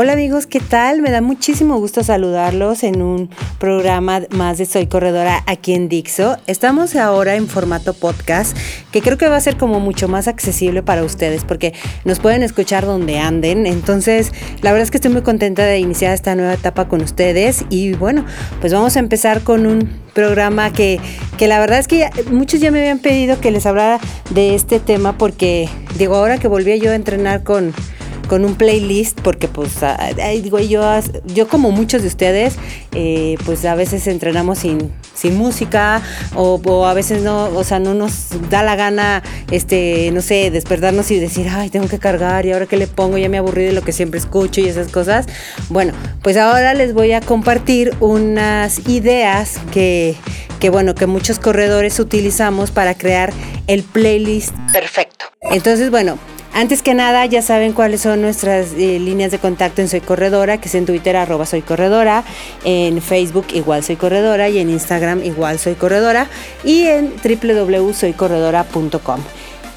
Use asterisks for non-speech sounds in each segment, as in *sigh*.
Hola amigos, ¿qué tal? Me da muchísimo gusto saludarlos en un programa más de Soy Corredora aquí en Dixo. Estamos ahora en formato podcast, que creo que va a ser como mucho más accesible para ustedes porque nos pueden escuchar donde anden. Entonces, la verdad es que estoy muy contenta de iniciar esta nueva etapa con ustedes y bueno, pues vamos a empezar con un programa que, que la verdad es que muchos ya me habían pedido que les hablara de este tema porque digo, ahora que volví yo a entrenar con con un playlist, porque pues, digo, yo, yo como muchos de ustedes, eh, pues a veces entrenamos sin, sin música o, a veces no, o sea, no nos da la gana, este, no sé, despertarnos y decir, ay, tengo que cargar y ahora qué le pongo, ya me aburrí de lo que siempre escucho y esas cosas. Bueno, pues ahora les voy a compartir unas ideas que, que bueno, que muchos corredores utilizamos para crear el playlist perfecto. Entonces, bueno, antes que nada, ya saben cuáles son nuestras eh, líneas de contacto en Soy Corredora, que es en Twitter arroba Soy Corredora, en Facebook igual Soy Corredora y en Instagram igual Soy Corredora y en www.soycorredora.com.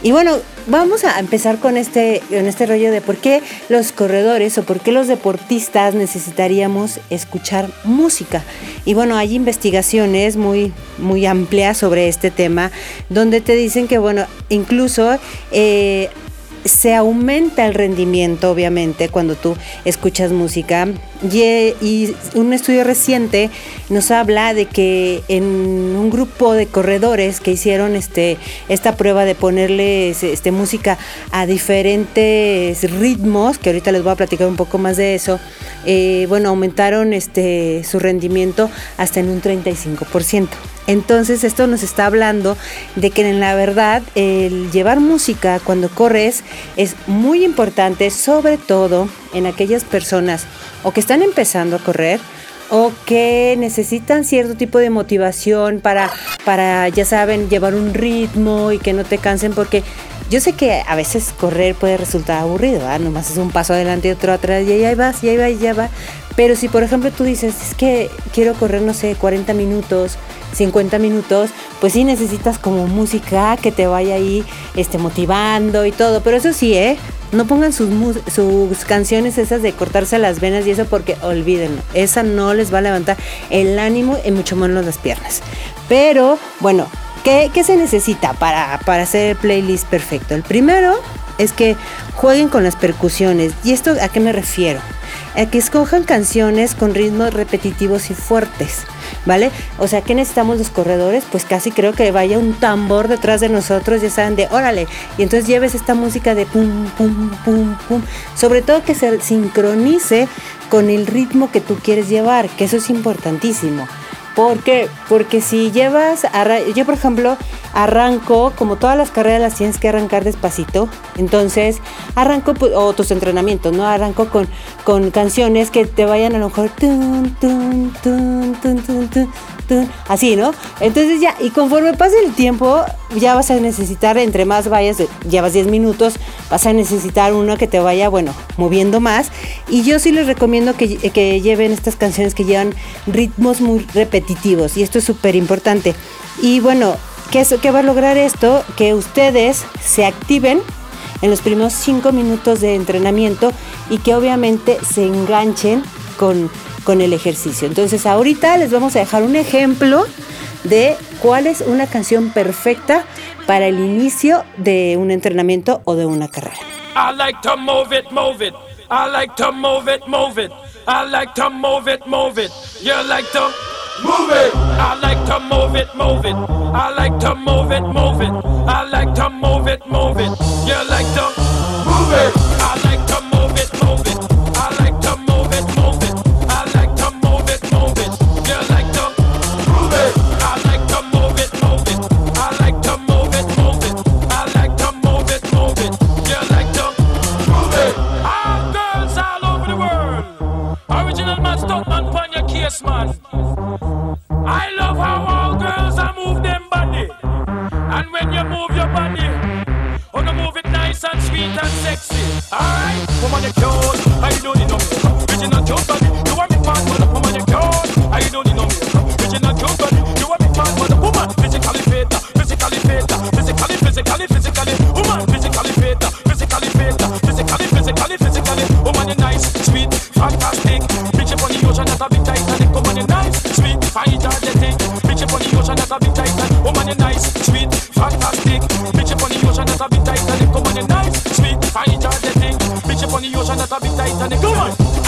Y bueno, vamos a empezar con este, con este rollo de por qué los corredores o por qué los deportistas necesitaríamos escuchar música. Y bueno, hay investigaciones muy, muy amplias sobre este tema, donde te dicen que, bueno, incluso eh, se aumenta el rendimiento, obviamente, cuando tú escuchas música. Y, un estudio reciente nos habla de que en un grupo de corredores que hicieron este, esta prueba de ponerle este, música a diferentes ritmos, que ahorita les voy a platicar un poco más de eso, eh, bueno, aumentaron este, su rendimiento hasta en un 35%. Entonces esto nos está hablando de que en la verdad el llevar música cuando corres es muy importante, sobre todo en aquellas personas o que están empezando a correr o que necesitan cierto tipo de motivación para, para, ya saben, llevar un ritmo y que no te cansen porque yo sé que a veces correr puede resultar aburrido, ¿verdad? Nomás es un paso adelante y otro atrás y ahí vas, y ahí va, y ya va. Pero si por ejemplo tú dices, es que quiero correr, no sé, 40 minutos, 50 minutos, pues sí necesitas como música que te vaya ahí este, motivando y todo. Pero eso sí, ¿eh? No pongan sus, sus canciones esas de cortarse las venas y eso porque olvídenlo. Esa no les va a levantar el ánimo y mucho menos las piernas. Pero bueno, ¿qué, se necesita para, para hacer el playlist perfecto? El primero es que jueguen con las percusiones. ¿Y esto a qué me refiero? A que escojan canciones con ritmos repetitivos y fuertes. ¿vale? O sea, ¿qué necesitamos los corredores? Pues casi creo que vaya un tambor detrás de nosotros, ya saben, de órale, y entonces lleves esta música de pum, pum, pum, pum, sobre todo que se sincronice con el ritmo que tú quieres llevar, que eso es importantísimo. ¿Por qué? Porque si llevas, yo por ejemplo, arranco, como todas las carreras las tienes que arrancar despacito, entonces arranco, o tus entrenamientos, ¿no? Arranco con, con canciones que te vayan a lo mejor, así, ¿no? Entonces ya, y conforme pase el tiempo, ya vas a necesitar, entre más vayas, llevas 10 minutos, vas a necesitar uno que te vaya, bueno, moviendo más. Y yo sí les recomiendo que, que lleven estas canciones que llevan ritmos muy repetitivos, y esto es súper importante. Y bueno, ¿qué, ¿qué va a lograr esto? Que ustedes se activen en los primeros 5 minutos de entrenamiento y que obviamente se enganchen con con el ejercicio. Entonces ahorita les vamos a dejar un ejemplo de cuál es una canción perfecta para el inicio de un entrenamiento o de una carrera. I like to move it, move it. I like to move it, move it. I like to move it, move it. You like to move it. I like to move it, move it. I like to move it, move it. I like to move it, move it. You like to move it. I on the ocean, that's a big Titanic. Come on,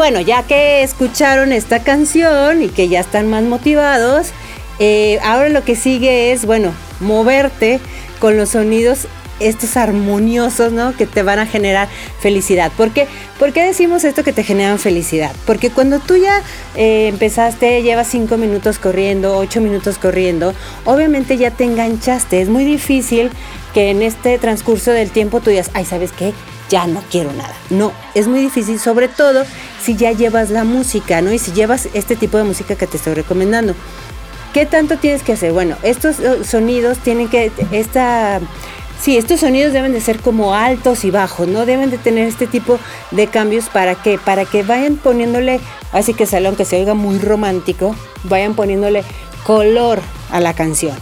bueno, ya que escucharon esta canción y que ya están más motivados, eh, ahora lo que sigue es, bueno, moverte con los sonidos estos armoniosos, ¿no? Que te van a generar felicidad. ¿Por qué, ¿Por qué decimos esto que te generan felicidad? Porque cuando tú ya eh, empezaste, llevas cinco minutos corriendo, ocho minutos corriendo, obviamente ya te enganchaste. Es muy difícil que en este transcurso del tiempo tú digas, ay, ¿sabes qué? ya no quiero nada. No, es muy difícil, sobre todo si ya llevas la música, ¿no? Y si llevas este tipo de música que te estoy recomendando. ¿Qué tanto tienes que hacer? Bueno, estos eh, sonidos tienen que, esta, sí, estos sonidos deben de ser como altos y bajos, ¿no? Deben de tener este tipo de cambios para que, para que vayan poniéndole, así que salón que se oiga muy romántico, vayan poniéndole color a la canción.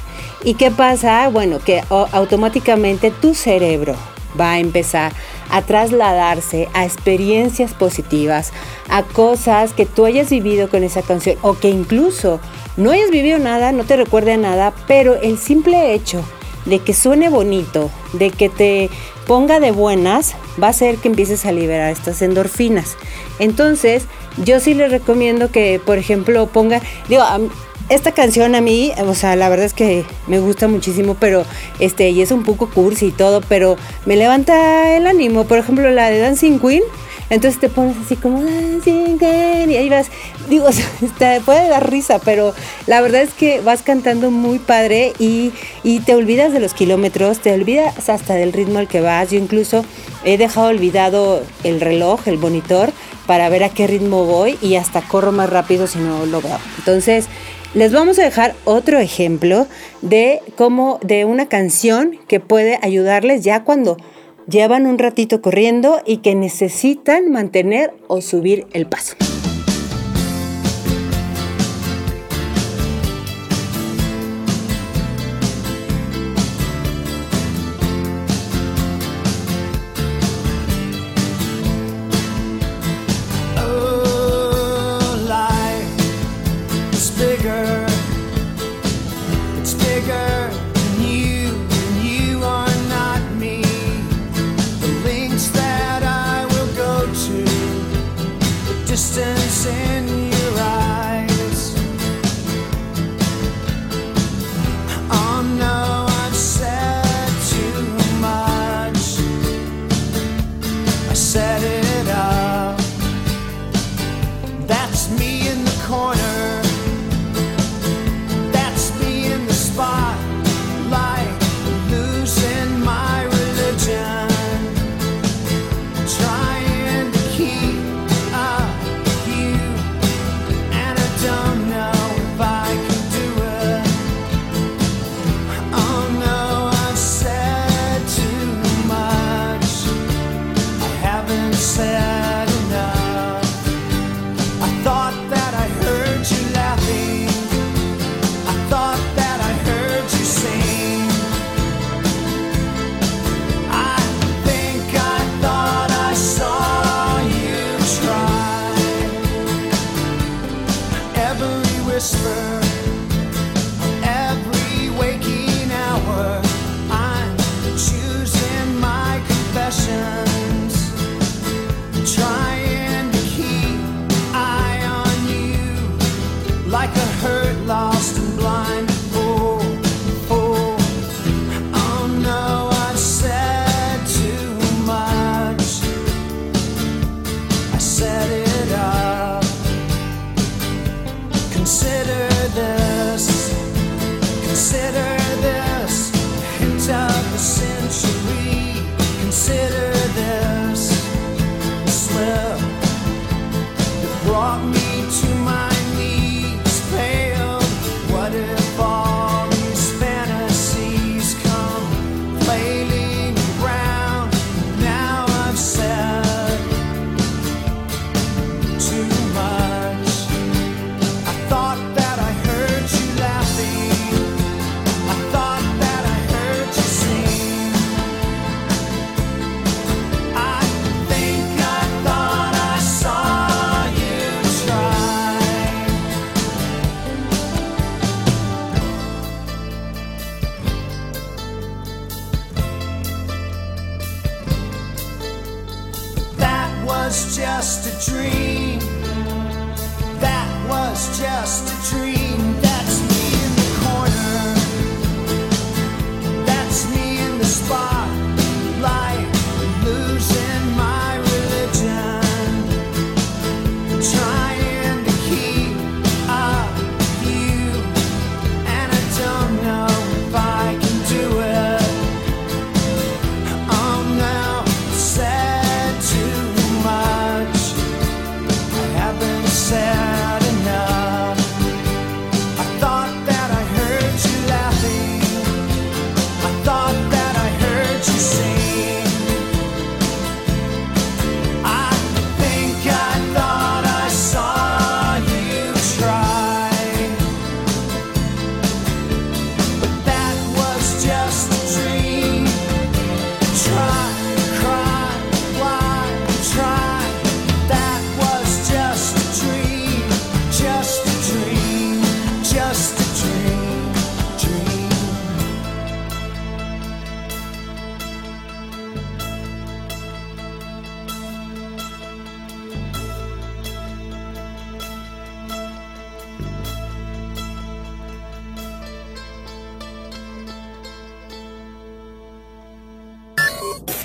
¿Y qué pasa? Bueno, que automáticamente tu cerebro va a empezar a trasladarse a experiencias positivas, a cosas que tú hayas vivido con esa canción o que incluso no hayas vivido nada, no te recuerde a nada, pero el simple hecho de que suene bonito, de que te ponga de buenas, va a hacer que empieces a liberar estas endorfinas. Entonces, yo sí les recomiendo que, por ejemplo, ponga, digo, esta canción a mí, o sea, la verdad es que me gusta muchísimo, pero este, y es un poco cursi y todo, pero me levanta el ánimo. Por ejemplo, la de Dancing Queen. Entonces te pones así como Queen y ahí vas, digo, *laughs* te puede dar risa, pero la verdad es que vas cantando muy padre y, y te olvidas de los kilómetros, te olvidas hasta del ritmo al que vas. Yo incluso he dejado olvidado el reloj, el monitor, para ver a qué ritmo voy y hasta corro más rápido si no lo veo. Entonces, les vamos a dejar otro ejemplo de cómo de una canción que puede ayudarles ya cuando llevan un ratito corriendo y que necesitan mantener o subir el paso. just a dream.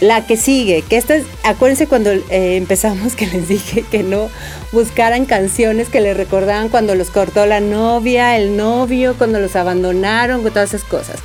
La que sigue, que esta es, acuérdense cuando eh, empezamos que les dije que no buscaran canciones que les recordaban cuando los cortó la novia, el novio, cuando los abandonaron, todas esas cosas.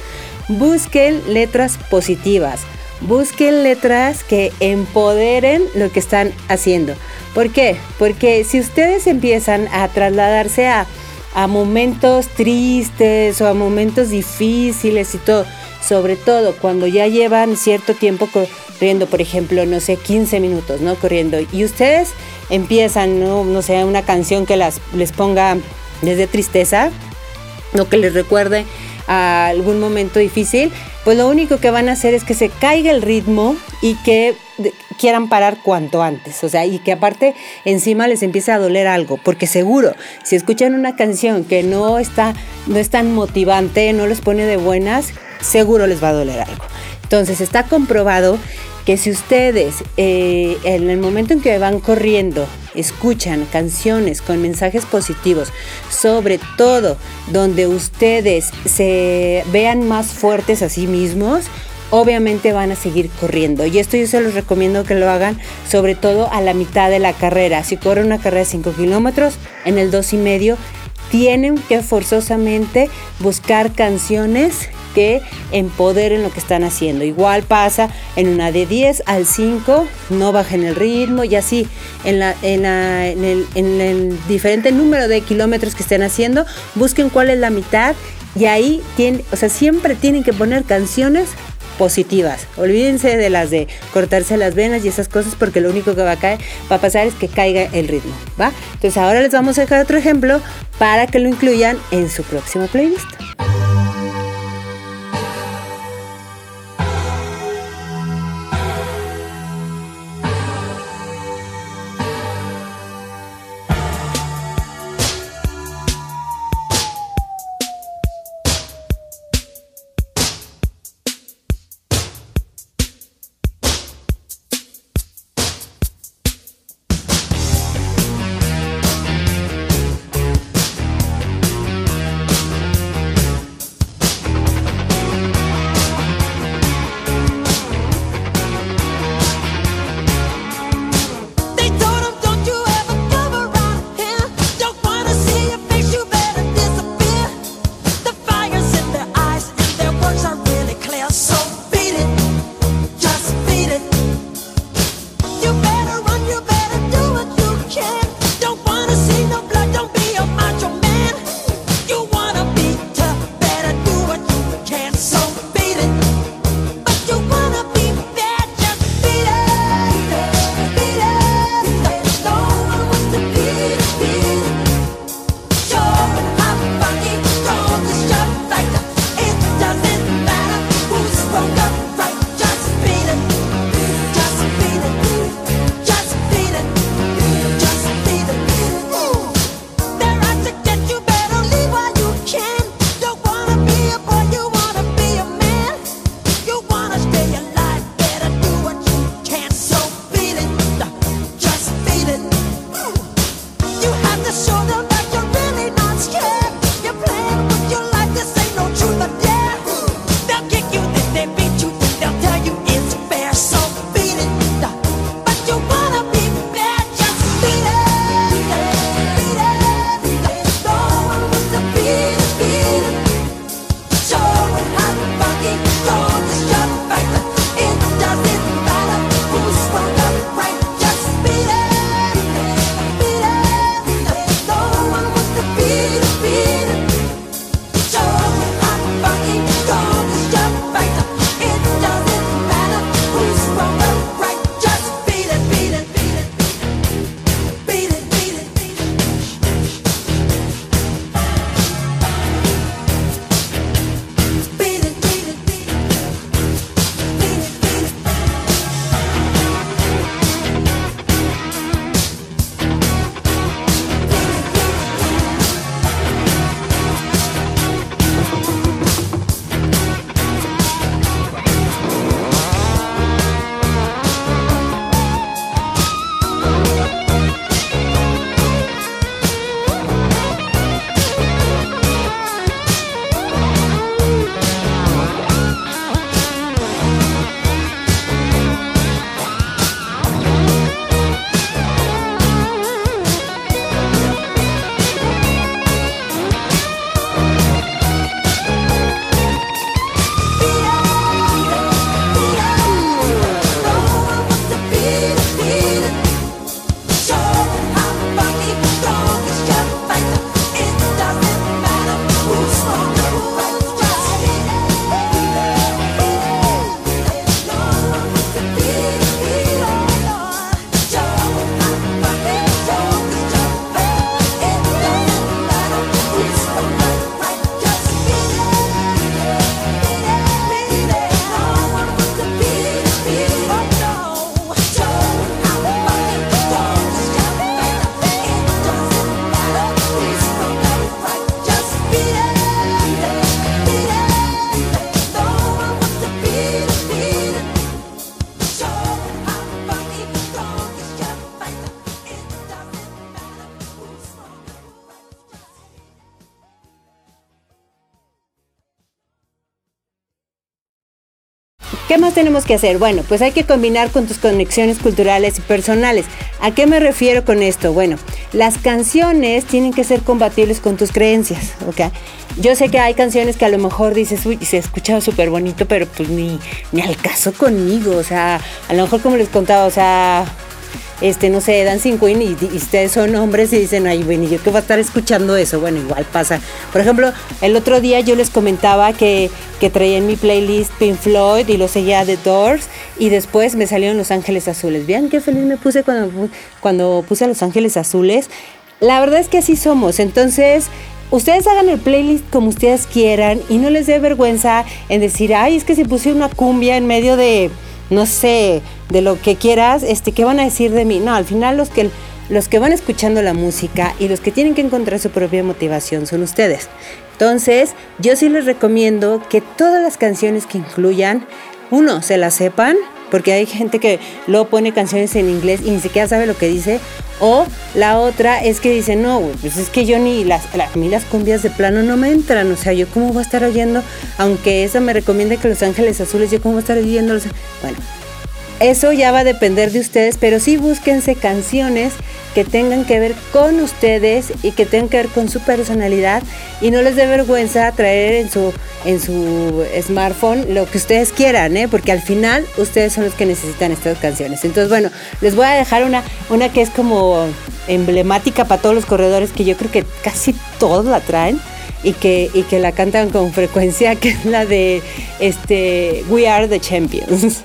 Busquen letras positivas, busquen letras que empoderen lo que están haciendo. ¿Por qué? Porque si ustedes empiezan a trasladarse a, a momentos tristes o a momentos difíciles y todo, sobre todo cuando ya llevan cierto tiempo corriendo, por ejemplo, no sé, 15 minutos, ¿no? Corriendo. Y ustedes empiezan, no, no sé, una canción que las, les ponga desde tristeza, o que les recuerde a algún momento difícil, pues lo único que van a hacer es que se caiga el ritmo y que quieran parar cuanto antes, o sea, y que aparte encima les empiece a doler algo, porque seguro, si escuchan una canción que no está, no es tan motivante, no les pone de buenas, seguro les va a doler algo. Entonces está comprobado que si ustedes eh, en el momento en que van corriendo escuchan canciones con mensajes positivos, sobre todo donde ustedes se vean más fuertes a sí mismos, obviamente van a seguir corriendo. Y esto yo se los recomiendo que lo hagan, sobre todo a la mitad de la carrera. Si corren una carrera de 5 kilómetros, en el 2 y medio, tienen que forzosamente buscar canciones que empoderen lo que están haciendo. Igual pasa en una de 10 al 5, no bajen el ritmo y así en, la, en, el, en el diferente número de kilómetros que estén haciendo, busquen cuál es la mitad y ahí tienen, o sea, siempre tienen que poner canciones positivas. Olvídense de las de cortarse las venas y esas cosas porque lo único que va a caer, va a pasar es que caiga el ritmo, ¿va? Entonces ahora les vamos a dejar otro ejemplo para que lo incluyan en su próximo playlist. Tenemos que hacer? Bueno, pues hay que combinar con tus conexiones culturales y personales. ¿A qué me refiero con esto? Bueno, las canciones tienen que ser compatibles con tus creencias, ¿ok? Yo sé que hay canciones que a lo mejor dices, uy, se escucha súper bonito, pero pues ni, ni al caso conmigo, o sea, a lo mejor como les contaba, o sea, este, no sé, Dancing Queen y, ustedes son hombres y dicen, ay, bueno, ¿yo qué voy a estar escuchando eso? Bueno, igual pasa. Por ejemplo, el otro día yo les comentaba que, que traía en mi playlist Pink Floyd y lo seguía The Doors y después me salieron Los Ángeles Azules. Vean qué feliz me puse cuando, cuando puse Los Ángeles Azules. La verdad es que así somos, entonces ustedes hagan el playlist como ustedes quieran y no les dé vergüenza en decir, ay, es que se puse una cumbia en medio de no sé, de lo que quieras, este, ¿qué van a decir de mí? No, al final los que, los que van escuchando la música y los que tienen que encontrar su propia motivación son ustedes. Entonces, yo sí les recomiendo que todas las canciones que incluyan, uno, se las sepan, porque hay gente que luego pone canciones en inglés y ni siquiera sabe lo que dice. O la otra es que dice, no, pues es que yo ni las, a mí las cumbias de plano no me entran. O sea, yo cómo voy a estar oyendo, aunque esa me recomienda que Los Ángeles Azules, yo cómo voy a estar oyendo los... Bueno, eso ya va a depender de ustedes, pero sí búsquense canciones que tengan que ver con ustedes y que tengan que ver con su personalidad y no les dé vergüenza traer en su, en su smartphone lo que ustedes quieran, ¿eh? porque al final ustedes son los que necesitan estas canciones. Entonces, bueno, les voy a dejar una, una que es como emblemática para todos los corredores que yo creo que casi todos la traen y que, y que la cantan con frecuencia, *laughs* que es la de este, We Are the Champions.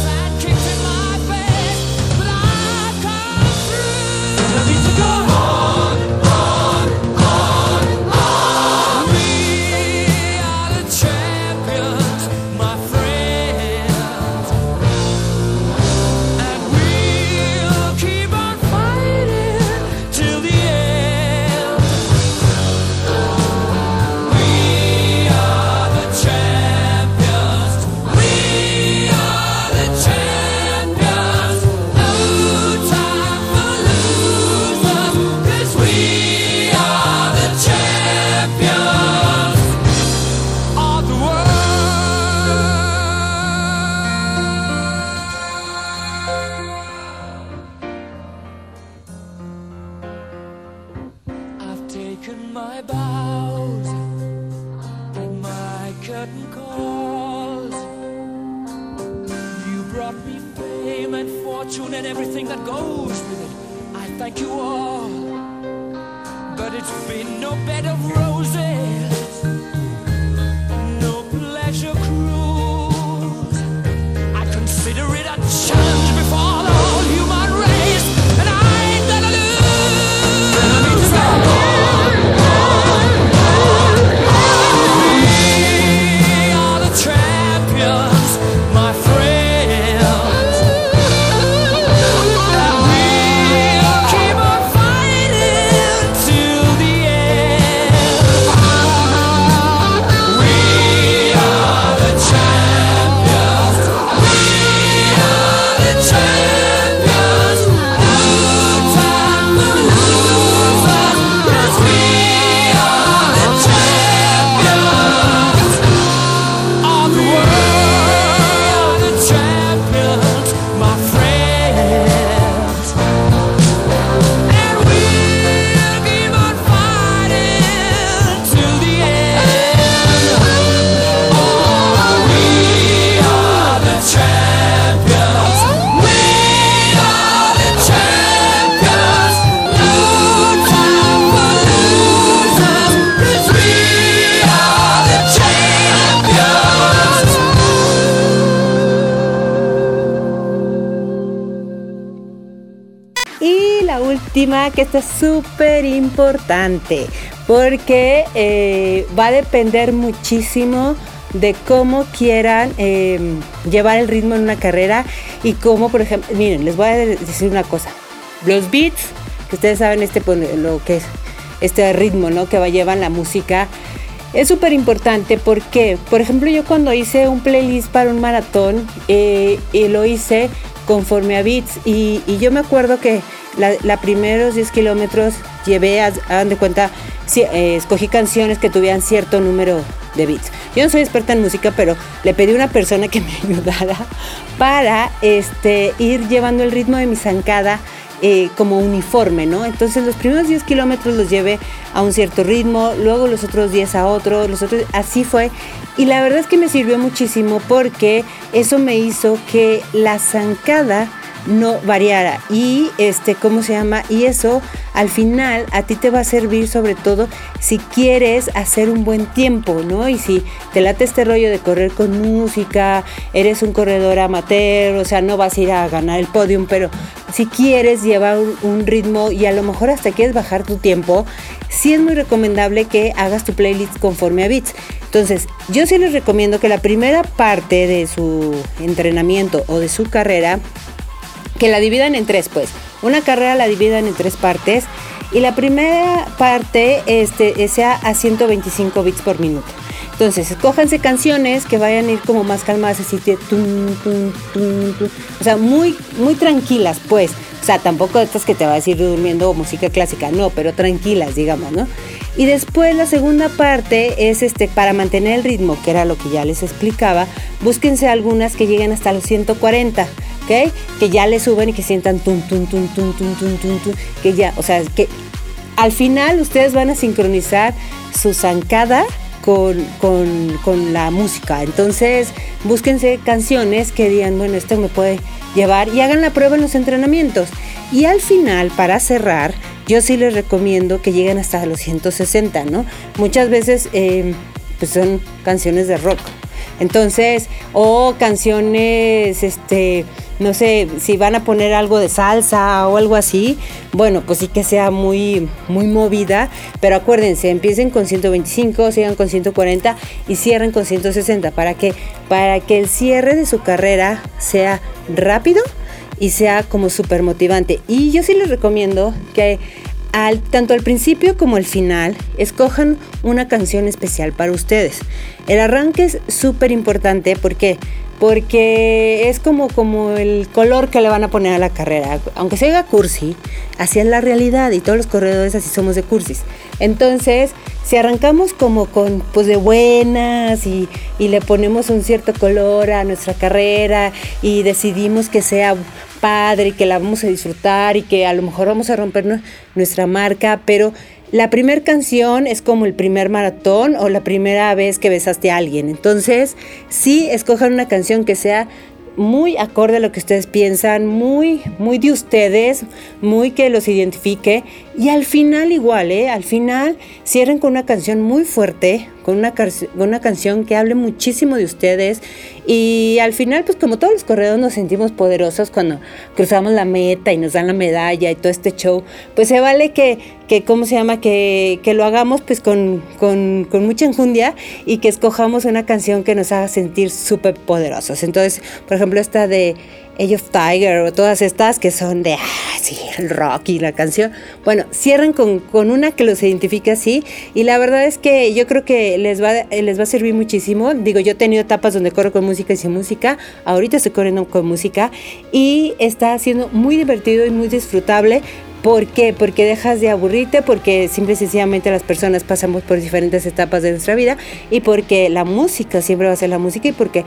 but it's been no bed of roses. Que esto es súper importante porque eh, va a depender muchísimo de cómo quieran em, llevar el ritmo en una carrera y cómo, por ejemplo, miren, les voy a decir una cosa. Los beats que ustedes saben este, lo que es este ritmo, ¿no? Que va llevan la música. Es súper importante porque, por ejemplo, yo cuando hice un playlist para un maratón, eh, y lo hice conforme a beats y, yo me acuerdo que la, primeros 10 kilómetros llevé, a, de cuenta, eh, escogí canciones que tuvieran cierto número de beats. Yo no soy experta en música, pero le pedí a una persona que *laughs* me ayudara para este, ir llevando el ritmo de mi zancada eh, como uniforme, ¿no? Entonces los primeros 10 kilómetros los llevé a un cierto ritmo, luego los otros 10 a otro, los otros, así fue. Y la verdad es que me sirvió muchísimo porque eso me hizo que la zancada no variara. Y este cómo se llama y eso al final a ti te va a servir sobre todo si quieres hacer un buen tiempo no y si te late este rollo de correr con música eres un corredor amateur o sea no vas a ir a ganar el podium pero si quieres llevar un, ritmo y a lo mejor hasta quieres bajar tu tiempo sí es muy recomendable que hagas tu playlist conforme a beats. Entonces, yo sí les recomiendo que la primera parte de su entrenamiento o de su carrera que la dividan en tres, pues. Una carrera la dividan en tres partes y la primera parte este, sea a 125 bits por minuto. Entonces, escójanse canciones que vayan a ir como más calmadas, así que o sea, muy, muy tranquilas, pues. O sea, tampoco estas que te vas a ir durmiendo música clásica, no, pero tranquilas, digamos, ¿no? Y después la segunda parte es este para mantener el ritmo, que era lo que ya les explicaba, búsquense algunas que lleguen hasta los 140. Que ya le suben y que sientan tum, tum, tum, tum, tum, tum, tum, tum, que ya, o sea, que al final ustedes van a sincronizar su zancada con, con, la música. Entonces, búsquense canciones que digan, bueno, esto me puede llevar y hagan la prueba en los entrenamientos. Y al final, para cerrar, yo sí les recomiendo que lleguen hasta los 160, ¿no? Muchas veces, eh, pues son canciones de rock. Entonces, o canciones, este, no sé, si van a poner algo de salsa o algo así, bueno, pues sí que sea muy, muy movida, pero acuérdense, empiecen con 125, sigan con 140 y cierren con 160 para que, para que el cierre de su carrera sea rápido y sea como súper motivante. Y yo sí les recomiendo que al, tanto al principio como al final, escojan una canción especial para ustedes. El arranque es súper importante porque porque es como, como el color que le van a poner a la carrera. Aunque se haga cursi, así es la realidad y todos los corredores así somos de cursis. Entonces, si arrancamos como con pues de buenas y, y le ponemos un cierto color a nuestra carrera y decidimos que sea padre y que la vamos a disfrutar y que a lo mejor vamos a romper nuestra marca, pero la primera canción es como el primer maratón o la primera vez que besaste a alguien. Entonces, sí, escojan una canción que sea muy acorde a lo que ustedes piensan, muy, muy de ustedes, muy que los identifique. Y al final igual, ¿eh? Al final cierren con una canción muy fuerte, con una, una canción que hable muchísimo de ustedes. Y al final, pues como todos los corredores nos sentimos poderosos cuando cruzamos la meta y nos dan la medalla y todo este show, pues se vale que, que ¿cómo se llama? Que, que lo hagamos pues con, con, con, mucha enjundia y que escojamos una canción que nos haga sentir súper poderosos. Entonces, por ejemplo, esta de Age of Tiger o todas estas que son de, ah, sí, el rock y la canción. Bueno, cierran con, con, una que los identifique así y la verdad es que yo creo que les va, les va a servir muchísimo. Digo, yo he tenido etapas donde corro con música y sin música, ahorita estoy corriendo con música y está siendo muy divertido y muy disfrutable. ¿Por qué? Porque dejas de aburrirte, porque simple y sencillamente las personas pasamos por diferentes etapas de nuestra vida y porque la música siempre va a ser la música y porque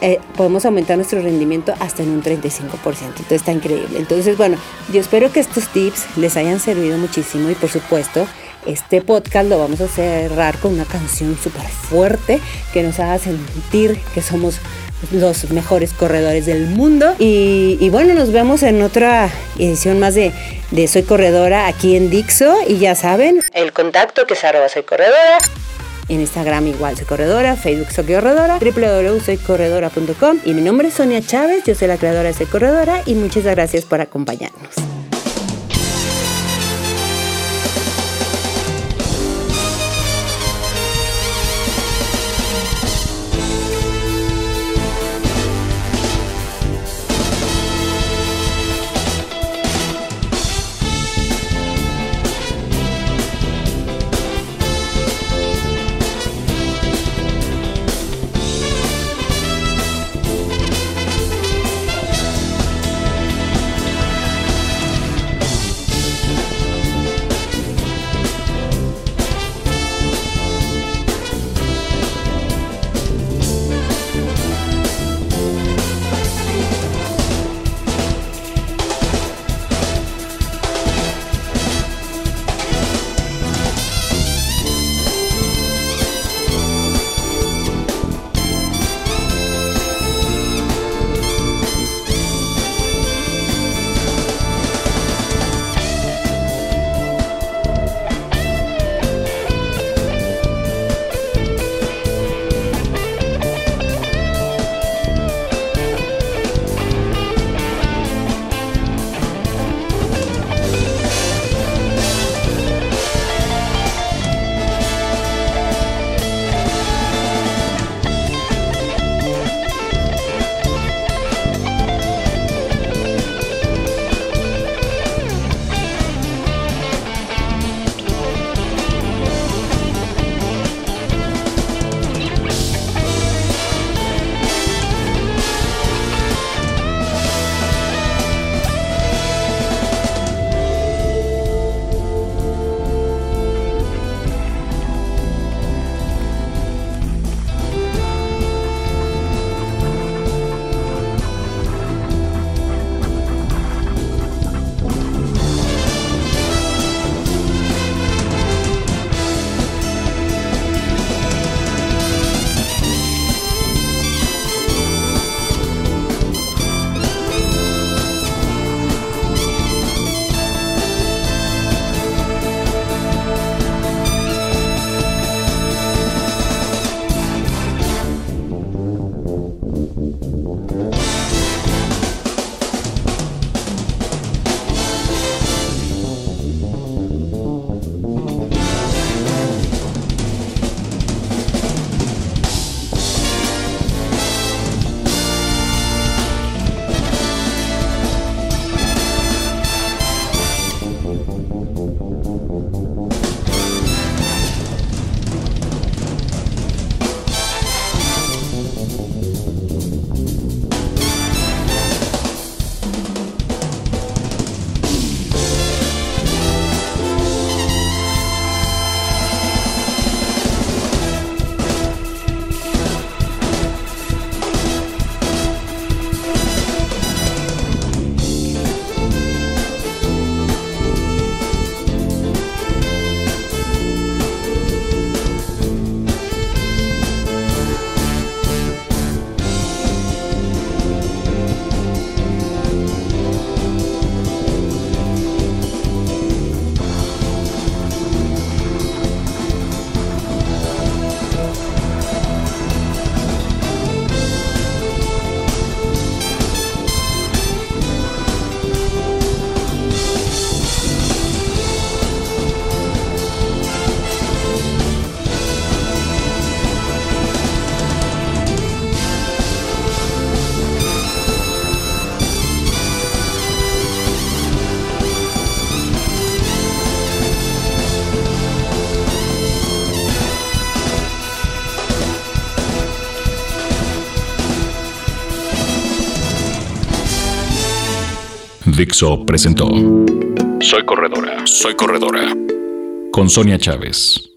eh, podemos aumentar nuestro rendimiento hasta en un 35%. Entonces está increíble. Entonces, bueno, yo espero que estos tips les hayan servido muchísimo y por supuesto, este podcast lo vamos a cerrar con una canción súper fuerte que nos haga sentir que somos los mejores corredores del mundo. Y, bueno, nos vemos en otra edición más de, de Soy Corredora aquí en Dixo. Y ya saben, el contacto que es arroba Soy Corredora. En Instagram igual soy corredora, Facebook soy corredora, www.soycorredora.com y mi nombre es Sonia Chávez, yo soy la creadora de Soy Corredora y muchas gracias por acompañarnos. Dixo presentó Soy Corredora, Soy Corredora. Con Sonia Chávez.